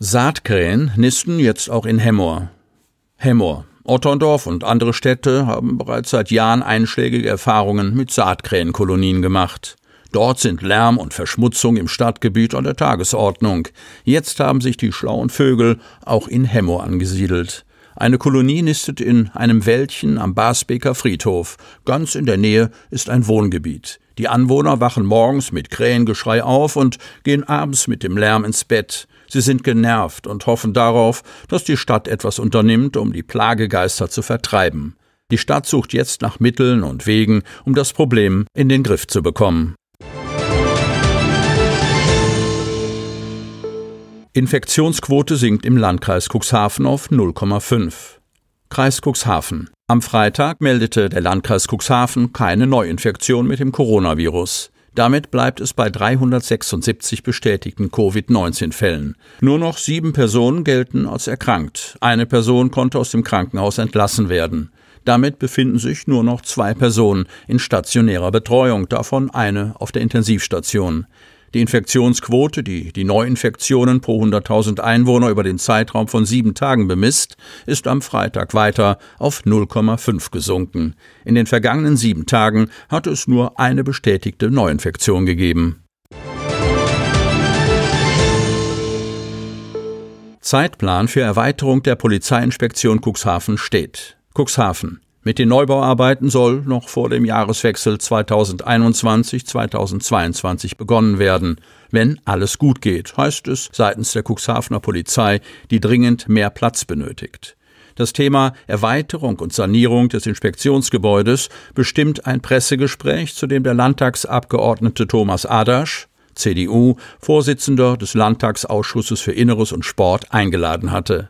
Saatkrähen nisten jetzt auch in Hemmoor. Hemmoor. Otterndorf und andere Städte haben bereits seit Jahren einschlägige Erfahrungen mit Saatkrähenkolonien gemacht. Dort sind Lärm und Verschmutzung im Stadtgebiet an der Tagesordnung. Jetzt haben sich die schlauen Vögel auch in Hemmoor angesiedelt. Eine Kolonie nistet in einem Wäldchen am Basbeker Friedhof. Ganz in der Nähe ist ein Wohngebiet. Die Anwohner wachen morgens mit Krähengeschrei auf und gehen abends mit dem Lärm ins Bett. Sie sind genervt und hoffen darauf, dass die Stadt etwas unternimmt, um die Plagegeister zu vertreiben. Die Stadt sucht jetzt nach Mitteln und Wegen, um das Problem in den Griff zu bekommen. Infektionsquote sinkt im Landkreis Cuxhaven auf 0,5. Kreis Cuxhaven. Am Freitag meldete der Landkreis Cuxhaven keine Neuinfektion mit dem Coronavirus. Damit bleibt es bei 376 bestätigten Covid-19-Fällen. Nur noch sieben Personen gelten als erkrankt. Eine Person konnte aus dem Krankenhaus entlassen werden. Damit befinden sich nur noch zwei Personen in stationärer Betreuung, davon eine auf der Intensivstation. Die Infektionsquote, die die Neuinfektionen pro 100.000 Einwohner über den Zeitraum von sieben Tagen bemisst, ist am Freitag weiter auf 0,5 gesunken. In den vergangenen sieben Tagen hat es nur eine bestätigte Neuinfektion gegeben. Zeitplan für Erweiterung der Polizeiinspektion Cuxhaven steht. Cuxhaven. Mit den Neubauarbeiten soll noch vor dem Jahreswechsel 2021-2022 begonnen werden. Wenn alles gut geht, heißt es seitens der Cuxhavener Polizei, die dringend mehr Platz benötigt. Das Thema Erweiterung und Sanierung des Inspektionsgebäudes bestimmt ein Pressegespräch, zu dem der Landtagsabgeordnete Thomas Adasch, CDU, Vorsitzender des Landtagsausschusses für Inneres und Sport, eingeladen hatte.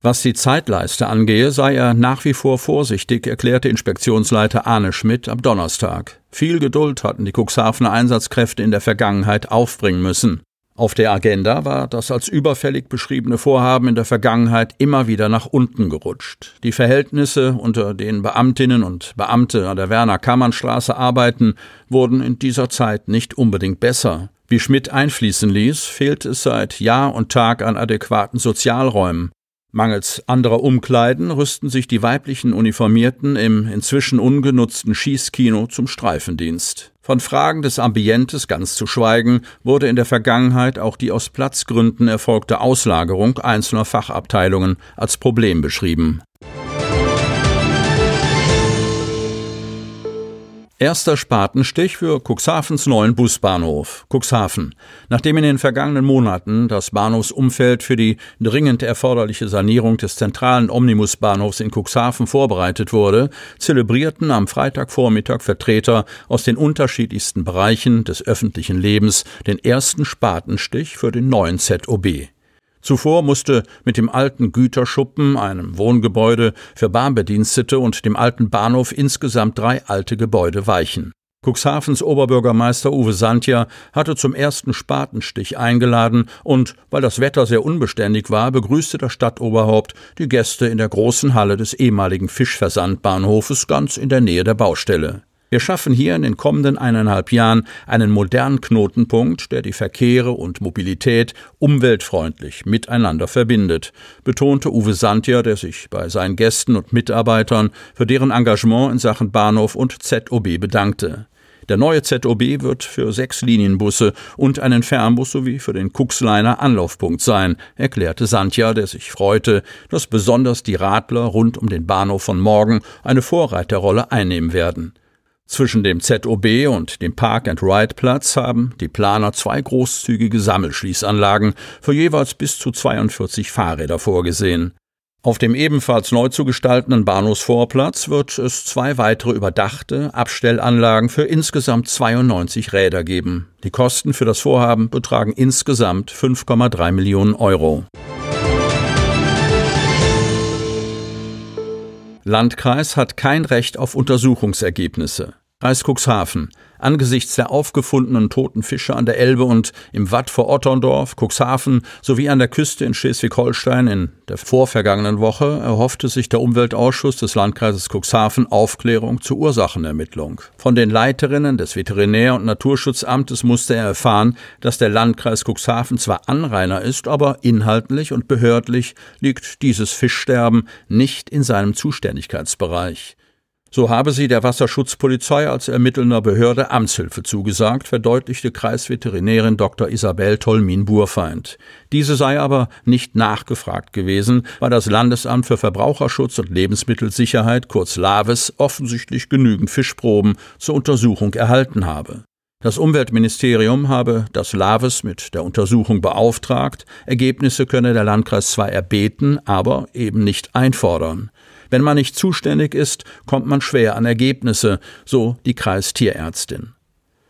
Was die Zeitleiste angehe, sei er nach wie vor vorsichtig, erklärte Inspektionsleiter Arne Schmidt am Donnerstag. Viel Geduld hatten die Cuxhavener Einsatzkräfte in der Vergangenheit aufbringen müssen. Auf der Agenda war das als überfällig beschriebene Vorhaben in der Vergangenheit immer wieder nach unten gerutscht. Die Verhältnisse, unter denen Beamtinnen und Beamte an der Werner-Kammern-Straße arbeiten, wurden in dieser Zeit nicht unbedingt besser. Wie Schmidt einfließen ließ, fehlt es seit Jahr und Tag an adäquaten Sozialräumen. Mangels anderer Umkleiden rüsten sich die weiblichen Uniformierten im inzwischen ungenutzten Schießkino zum Streifendienst. Von Fragen des Ambientes ganz zu schweigen, wurde in der Vergangenheit auch die aus Platzgründen erfolgte Auslagerung einzelner Fachabteilungen als Problem beschrieben. Erster Spatenstich für Cuxhavens neuen Busbahnhof. Cuxhaven. Nachdem in den vergangenen Monaten das Bahnhofsumfeld für die dringend erforderliche Sanierung des zentralen Omnibusbahnhofs in Cuxhaven vorbereitet wurde, zelebrierten am Freitagvormittag Vertreter aus den unterschiedlichsten Bereichen des öffentlichen Lebens den ersten Spatenstich für den neuen ZOB. Zuvor musste mit dem alten Güterschuppen, einem Wohngebäude für Bahnbedienstete und dem alten Bahnhof insgesamt drei alte Gebäude weichen. Cuxhavens Oberbürgermeister Uwe Santja hatte zum ersten Spatenstich eingeladen und, weil das Wetter sehr unbeständig war, begrüßte das Stadtoberhaupt die Gäste in der großen Halle des ehemaligen Fischversandbahnhofes ganz in der Nähe der Baustelle. Wir schaffen hier in den kommenden eineinhalb Jahren einen modernen Knotenpunkt, der die Verkehre und Mobilität umweltfreundlich miteinander verbindet, betonte Uwe Santja, der sich bei seinen Gästen und Mitarbeitern für deren Engagement in Sachen Bahnhof und ZOB bedankte. Der neue ZOB wird für sechs Linienbusse und einen Fernbus sowie für den Kuxliner Anlaufpunkt sein, erklärte Santja, der sich freute, dass besonders die Radler rund um den Bahnhof von morgen eine Vorreiterrolle einnehmen werden. Zwischen dem ZOB und dem Park-and-Ride-Platz haben die Planer zwei großzügige Sammelschließanlagen für jeweils bis zu 42 Fahrräder vorgesehen. Auf dem ebenfalls neu zu gestaltenden Bahnhofsvorplatz wird es zwei weitere überdachte Abstellanlagen für insgesamt 92 Räder geben. Die Kosten für das Vorhaben betragen insgesamt 5,3 Millionen Euro. Landkreis hat kein Recht auf Untersuchungsergebnisse. Kreis Cuxhaven. Angesichts der aufgefundenen toten Fische an der Elbe und im Watt vor Otterndorf, Cuxhaven sowie an der Küste in Schleswig-Holstein in der vorvergangenen Woche erhoffte sich der Umweltausschuss des Landkreises Cuxhaven Aufklärung zur Ursachenermittlung. Von den Leiterinnen des Veterinär- und Naturschutzamtes musste er erfahren, dass der Landkreis Cuxhaven zwar Anrainer ist, aber inhaltlich und behördlich liegt dieses Fischsterben nicht in seinem Zuständigkeitsbereich. So habe sie der Wasserschutzpolizei als ermittelnder Behörde Amtshilfe zugesagt, verdeutlichte Kreisveterinärin Dr. Isabel Tolmin-Burfeind. Diese sei aber nicht nachgefragt gewesen, weil das Landesamt für Verbraucherschutz und Lebensmittelsicherheit, kurz LAVES, offensichtlich genügend Fischproben zur Untersuchung erhalten habe. Das Umweltministerium habe das LAVES mit der Untersuchung beauftragt, Ergebnisse könne der Landkreis zwar erbeten, aber eben nicht einfordern. Wenn man nicht zuständig ist, kommt man schwer an Ergebnisse, so die Kreistierärztin.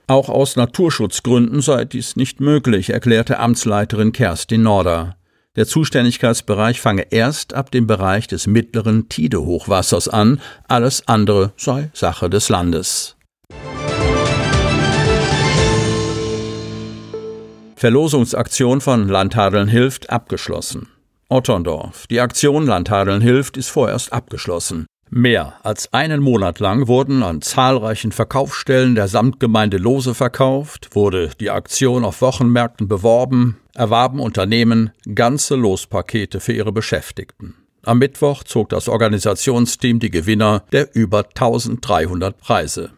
Auch aus Naturschutzgründen sei dies nicht möglich, erklärte Amtsleiterin Kerstin Norder. Der Zuständigkeitsbereich fange erst ab dem Bereich des mittleren Tidehochwassers an, alles andere sei Sache des Landes. Verlosungsaktion von Landhadeln hilft abgeschlossen. Otterndorf. Die Aktion Landhadeln hilft ist vorerst abgeschlossen. Mehr als einen Monat lang wurden an zahlreichen Verkaufsstellen der Samtgemeinde Lose verkauft, wurde die Aktion auf Wochenmärkten beworben, erwarben Unternehmen ganze Lospakete für ihre Beschäftigten. Am Mittwoch zog das Organisationsteam die Gewinner der über 1300 Preise.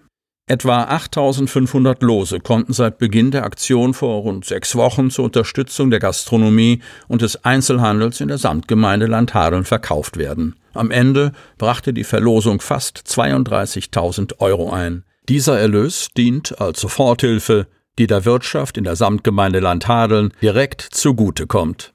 Etwa 8500 Lose konnten seit Beginn der Aktion vor rund sechs Wochen zur Unterstützung der Gastronomie und des Einzelhandels in der Samtgemeinde Landhadeln verkauft werden. Am Ende brachte die Verlosung fast 32.000 Euro ein. Dieser Erlös dient als Soforthilfe, die der Wirtschaft in der Samtgemeinde Landhadeln direkt zugutekommt.